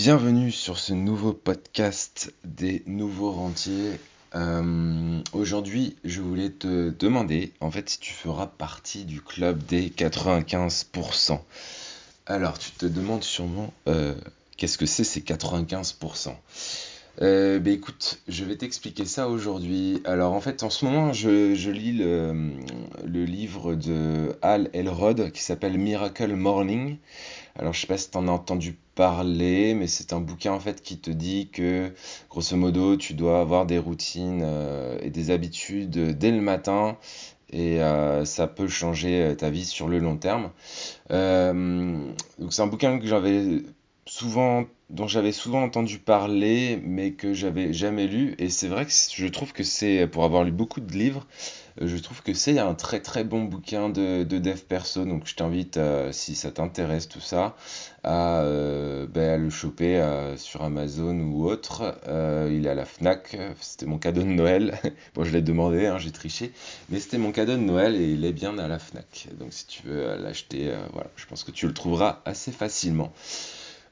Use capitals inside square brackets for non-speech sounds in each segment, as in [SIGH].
Bienvenue sur ce nouveau podcast des nouveaux rentiers. Euh, aujourd'hui, je voulais te demander, en fait, si tu feras partie du club des 95%. Alors, tu te demandes sûrement, euh, qu'est-ce que c'est ces 95% euh, bah, écoute, je vais t'expliquer ça aujourd'hui. Alors en fait, en ce moment, je, lis le, livre de Al Elrod qui s'appelle Miracle Morning. Alors je sais pas si tu en as entendu parler, mais c'est un bouquin en fait qui te dit que grosso modo, tu dois avoir des routines euh, et des habitudes dès le matin et euh, ça peut changer ta vie sur le long terme. donc c'est un bouquin que j'avais souvent dont j'avais souvent entendu parler, mais que j'avais jamais lu. Et c'est vrai que je trouve que c'est, pour avoir lu beaucoup de livres, euh, je trouve que c'est un très très bon bouquin de, de dev perso. Donc je t'invite, euh, si ça t'intéresse tout ça, à, euh, ben, le choper sur Amazon ou autre. il est à la Fnac. C'était mon cadeau de Noël. [LAUGHS] bon, je l'ai demandé, hein, j'ai triché. Mais c'était mon cadeau de Noël et il est bien à la Fnac. Donc si tu veux l'acheter, voilà, je pense que tu le trouveras assez facilement.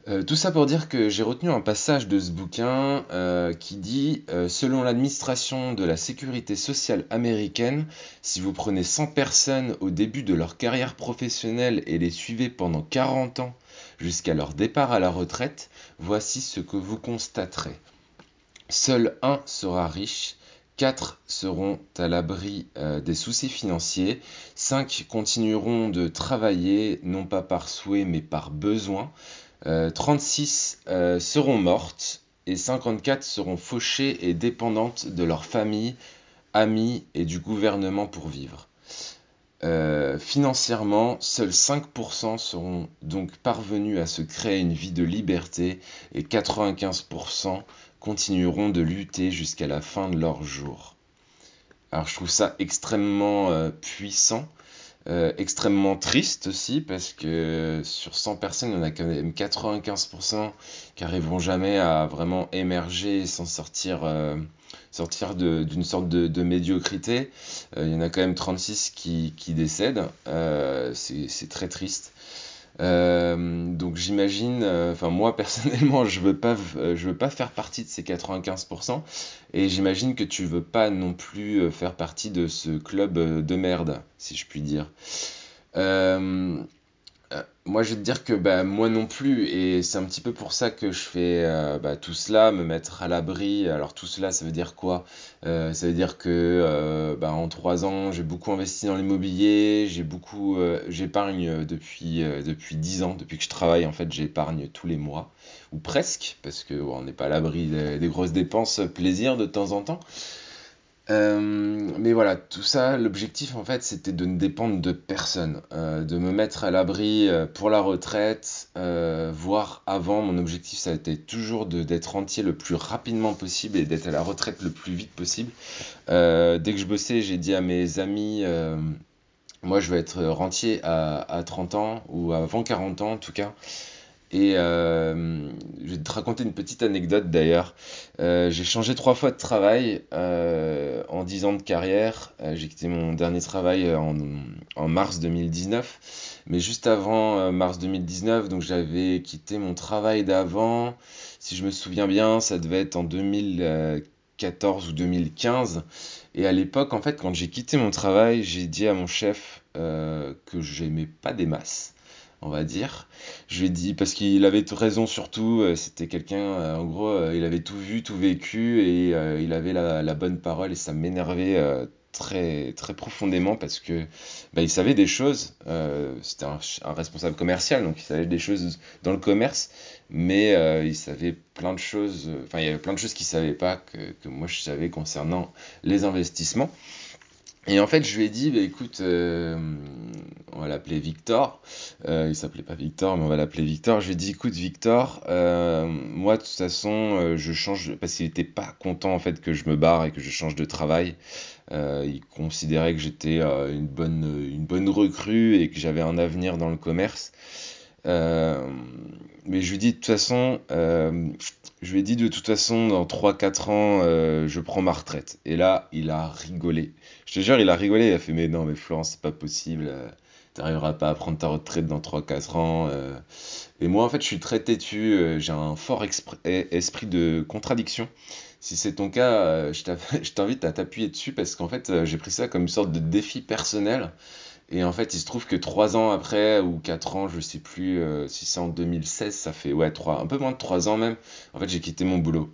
Euh, tout ça pour dire que j'ai retenu un passage de ce bouquin euh, qui dit euh, Selon l'administration de la sécurité sociale américaine, si vous prenez 100 personnes au début de leur carrière professionnelle et les suivez pendant 40 ans jusqu'à leur départ à la retraite, voici ce que vous constaterez. Seul un sera riche, 4 seront à l'abri des soucis financiers, 5 continueront de travailler non pas par souhait mais par besoin, 36 euh, euh, seront mortes et 54 seront fauchées et dépendantes de leur famille, amis et du gouvernement pour vivre. Euh, financièrement, seuls 5% seront donc parvenus à se créer une vie de liberté et 95% continueront de lutter jusqu'à la fin de leur jour. Alors je trouve ça extrêmement puissant euh, extrêmement triste aussi parce que sur 100 personnes, il y en a quand même 95% qui arriveront jamais à vraiment émerger et s'en sortir, euh, sortir d'une sorte de, médiocrité. Euh, il y en a quand même 36 qui, qui décèdent. c'est très triste. Euh, donc j'imagine, euh, enfin moi [LAUGHS] personnellement, je veux pas, euh, je veux pas faire partie de ces 95%, et j'imagine que tu veux pas non plus faire partie de ce club de merde, si je puis dire. Euh, moi, je vais te dire que bah, moi non plus, et c'est un petit peu pour ça que je fais euh, bah, tout cela, me mettre à l'abri. Alors tout cela, ça veut dire quoi? Euh, Ça veut dire que bah, en trois ans, j'ai beaucoup investi dans l'immobilier, j'ai beaucoup, j'épargne depuis depuis dix ans, depuis que je travaille en fait, j'épargne tous les mois ou presque, parce que on n'est pas à l'abri des grosses dépenses, plaisir de temps en temps. Euh, mais voilà, tout ça, l'objectif en fait, c'était de ne dépendre de personne, euh, de me mettre à l'abri euh, pour la retraite, voire avant. Mon objectif, ça a été toujours d'être entier le plus rapidement possible et d'être à la retraite le plus vite possible. dès que je bossais, j'ai dit à mes amis, moi je vais être rentier à 30 ans ou avant 40 ans en tout cas. Et euh, je vais te raconter une petite anecdote d'ailleurs. Euh, j'ai changé trois fois de travail euh, en dix ans de carrière. j'ai quitté mon dernier travail en, en, mars 2019. Mais juste avant mars 2019, donc j'avais quitté mon travail d'avant. Si je me souviens bien, ça devait être en 2014 ou 2015. Et à l'époque, en fait, quand j'ai quitté mon travail, j'ai dit à mon chef que j'aimais pas des masses on va dire. Je lui ai dit, parce qu'il avait raison surtout, euh, c'était quelqu'un, euh, en gros, euh, il avait tout vu, tout vécu, et il avait la, bonne parole, et ça m'énervait très, très profondément, parce que bah, il savait des choses, c'était un, responsable commercial, donc il savait des choses dans le commerce, mais il savait plein de choses, enfin il y avait plein de choses qu'il savait pas, que, que moi je savais concernant les investissements. Et en fait, je lui ai dit, bah, écoute, euh, on va l'appeler Victor. Euh, il s'appelait pas Victor, mais on va l'appeler Victor. Je lui ai dit, écoute, Victor, euh, moi, de toute façon, euh, je change, parce qu'il était pas content, en fait, que je me barre et que je change de travail. il considérait que j'étais une, bonne, une bonne recrue et que j'avais un avenir dans le commerce. Mais je lui dit, de toute façon, je lui ai dit de toute façon, dans 3-4 ans, euh, je prends ma retraite. Et là, il a rigolé. Je te jure, il a rigolé. Il a fait Mais non, mais Florence, c'est pas possible. Euh, tu n'arriveras pas à prendre ta retraite dans 3-4 ans. Euh, Et moi, en fait, je suis très têtu, euh, j'ai un fort expr- e- esprit de contradiction. Si c'est ton cas, euh, [LAUGHS] je t'invite à t'appuyer dessus parce qu'en fait, euh, j'ai pris ça comme une sorte de défi personnel. Et en fait, il se trouve que trois ans après, ou quatre ans, je sais plus euh, si c'est en 2016, ça fait ouais, trois, un peu moins de trois ans même, en fait, j'ai quitté mon boulot.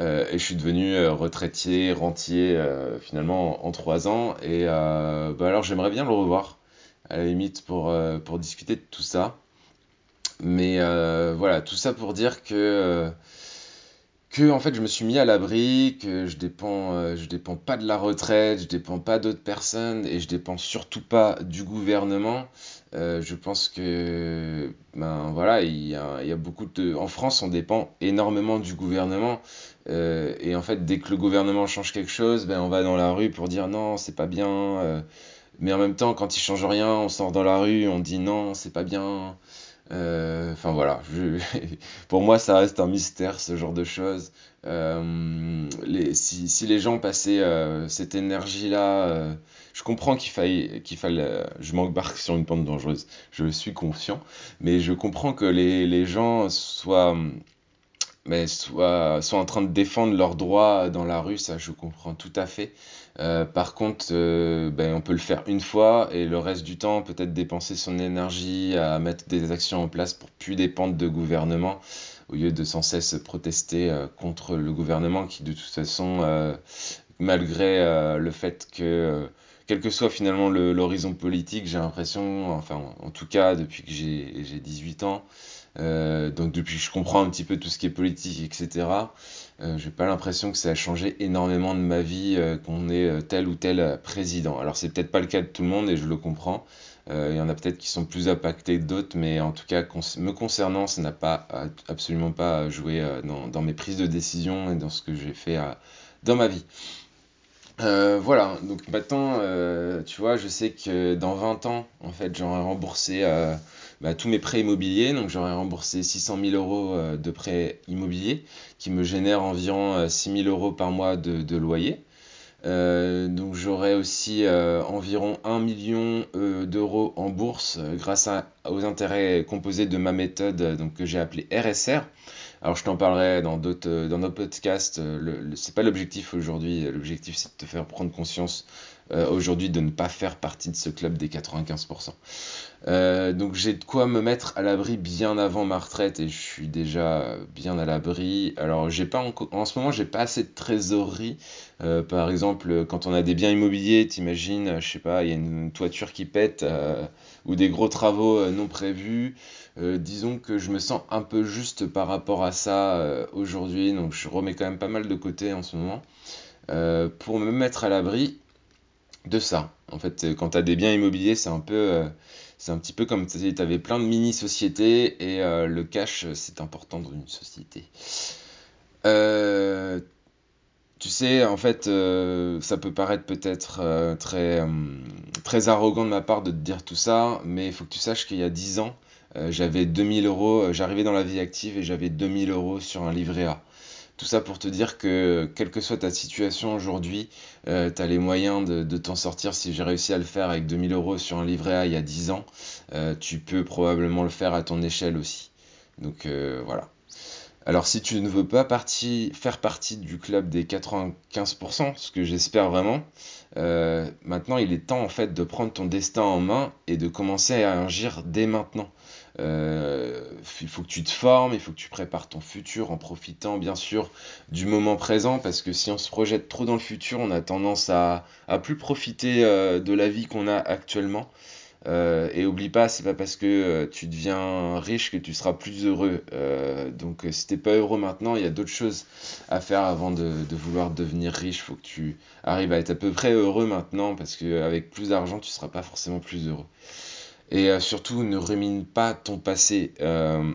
Euh, et je suis devenu euh, retraitier, rentier, euh, finalement, en, trois ans. Et bah alors, j'aimerais bien le revoir, à la limite, pour, pour discuter de tout ça. Mais voilà, tout ça pour dire que, que en fait, je me suis mis à l'abri, que je dépends, euh, dépends pas de la retraite, je dépends pas d'autres personnes et je dépends surtout pas du gouvernement. Euh, je pense que, ben voilà, il y a, beaucoup de... En France, on dépend énormément du gouvernement. Euh, et en fait, dès que le gouvernement change quelque chose, ben on va dans la rue pour dire non, c'est pas bien. mais en même temps, quand il change rien, on sort dans la rue, on dit non, c'est pas bien. Euh, Enfin voilà, [LAUGHS] pour moi ça reste un mystère ce genre de choses. Euh, si, les gens passaient euh, cette énergie-là, je comprends qu'il faille, qu'il euh, je m'embarque sur une pente dangereuse, je suis confiant, mais je comprends que les, gens soient en train de défendre leurs droits dans la rue, ça je comprends tout à fait. Euh, par contre, euh, ben, on peut le faire une fois et le reste du temps, peut-être dépenser son énergie à mettre des actions en place pour plus dépendre de gouvernement, au lieu de sans cesse protester euh, contre le gouvernement qui, de toute façon, malgré le fait que, quel que soit finalement le- l'horizon politique, j'ai l'impression, enfin en, tout cas depuis que j'ai 18 ans, euh, donc depuis que je comprends un petit peu tout ce qui est politique, etc., euh, j'ai pas l'impression que ça a changé énormément de ma vie euh, qu'on ait euh, tel ou tel président. Alors c'est peut-être pas le cas de tout le monde et je le comprends. Il y en a peut-être qui sont plus impactés que d'autres, mais en tout cas me concernant, ça n'a pas absolument pas joué dans, mes prises de décision et dans ce que j'ai fait dans ma vie. Voilà, donc maintenant, tu vois, je sais que dans 20 ans, en fait, j'aurai remboursé bah, tous mes prêts immobiliers, donc j'aurai remboursé 600 000 euros euh, de prêts immobiliers, qui me génèrent environ euh, 6 000 euros par mois de, loyer. Euh, donc j'aurai aussi euh, environ 1 million euh, d'euros en bourse euh, grâce aux intérêts composés de ma méthode euh, donc, que j'ai appelée RSR. Alors je t'en parlerai dans d'autres euh, dans d'autres podcasts. euh, Le, le- c'est pas l'objectif aujourd'hui. L'objectif c'est de te faire prendre conscience euh, aujourd'hui de ne pas faire partie de ce club des 95%. Euh, donc j'ai de quoi me mettre à l'abri bien avant ma retraite et je suis déjà bien à l'abri. Alors j'ai pas enco- en ce moment j'ai pas assez de trésorerie. Par exemple quand on a des biens immobiliers, t'imagines, je sais pas, il y a une toiture qui pète ou des gros travaux non prévus. Euh, disons que je me sens un peu juste par rapport à ça euh, aujourd'hui, donc je remets quand même pas mal de côté en ce moment euh, pour me mettre à l'abri de ça. En fait, quand tu as des biens immobiliers, c'est un peu, un petit peu comme si tu avais plein de mini-sociétés et le cash, c'est important dans une société. Tu sais, en fait, ça peut paraître peut-être très, très arrogant de ma part de te dire tout ça, mais il faut que tu saches qu'il y a 10 ans, j'avais 2000 euros, euh, j'arrivais dans la vie active et j'avais 2000 euros sur un livret A. Tout ça pour te dire que, quelle que soit ta situation aujourd'hui, euh, tu as les moyens de, t'en sortir. Si j'ai réussi à le faire avec 2000 euros sur un livret A il y a 10 ans, euh, tu peux probablement le faire à ton échelle aussi. Donc euh, voilà. Alors si tu ne veux pas faire partie du club des 95%, ce que j'espère vraiment, euh, maintenant il est temps en fait de prendre ton destin en main et de commencer à agir dès maintenant. Euh, il faut que tu te formes, il faut que tu prépares ton futur en profitant bien sûr du moment présent parce que si on se projette trop dans le futur, on a tendance à, plus profiter euh, de la vie qu'on a actuellement. Euh, et oublie pas, c'est pas parce que tu deviens riche que tu seras plus heureux. Donc si t'es pas heureux maintenant, il y a d'autres choses à faire avant de, vouloir devenir riche. Faut que tu arrives à être à peu près heureux maintenant parce que avec plus d'argent, tu seras pas forcément plus heureux. Et euh, surtout, ne rumine pas ton passé. Euh,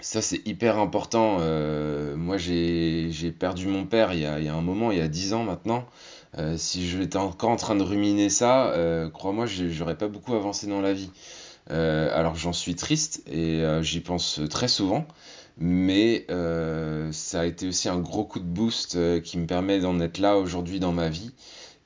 ça, c'est hyper important. Euh, moi, j'ai perdu mon père il y a, il y a un moment, il y a 10 ans maintenant. Si j'étais encore en train de ruminer ça, crois-moi, j'aurais pas beaucoup avancé dans la vie. Alors j'en suis triste et j'y pense très souvent, mais ça a été aussi un gros coup de boost qui me permet d'en être là aujourd'hui dans ma vie.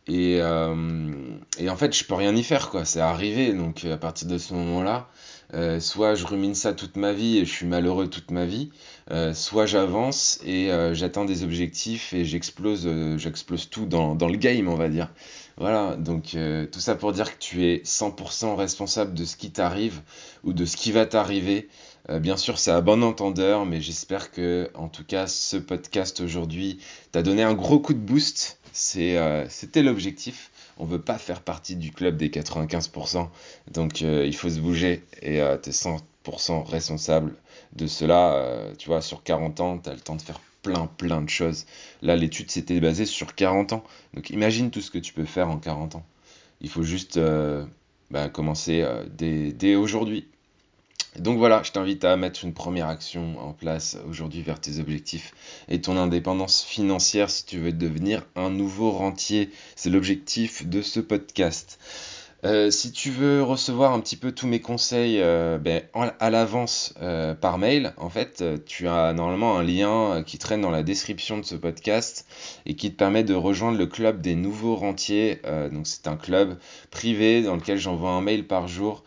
Et, euh, et en fait, je peux rien y faire, quoi. C'est arrivé, donc à partir de ce moment-là, Euh, soit je rumine ça toute ma vie et je suis malheureux toute ma vie, euh, soit j'avance et euh, j'atteins des objectifs et j'explose, j'explose tout dans, dans, le game, on va dire. Voilà, donc tout ça pour dire que tu es 100% responsable de ce qui t'arrive ou de ce qui va t'arriver. bien sûr, c'est à bon entendeur, mais j'espère que, en tout cas, ce podcast aujourd'hui t'a donné un gros coup de boost. C'était l'objectif on veut pas faire partie du club des 95%. Donc euh, il faut se bouger et euh, tu es 100% responsable de cela. Euh, tu vois, sur 40 ans, tu as le temps de faire plein plein de choses. Là, l'étude s'était basée sur 40 ans. Donc imagine tout ce que tu peux faire en 40 ans. Il faut juste bah, commencer dès aujourd'hui. Donc voilà, je t'invite à mettre une première action en place aujourd'hui vers tes objectifs et ton indépendance financière si tu veux devenir un nouveau rentier. C'est l'objectif de ce podcast. Euh, si tu veux recevoir un petit peu tous mes conseils euh, ben, à l'avance euh, par mail, en fait, tu as normalement un lien qui traîne dans la description de ce podcast et qui te permet de rejoindre le club des nouveaux rentiers. donc c'est un club privé dans lequel j'envoie un mail par jour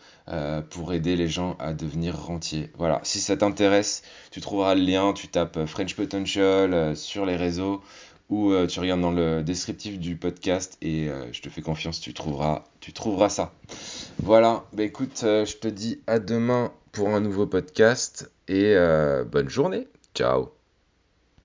pour aider les gens à devenir rentiers. Voilà, si ça t'intéresse, tu trouveras le lien, tu tapes French Potential sur les réseaux ou euh, tu regardes dans le descriptif du podcast et euh, je te fais confiance, tu trouveras, tu trouveras ça. Voilà, bah écoute, euh, je te dis à demain pour un nouveau podcast et bonne journée. Ciao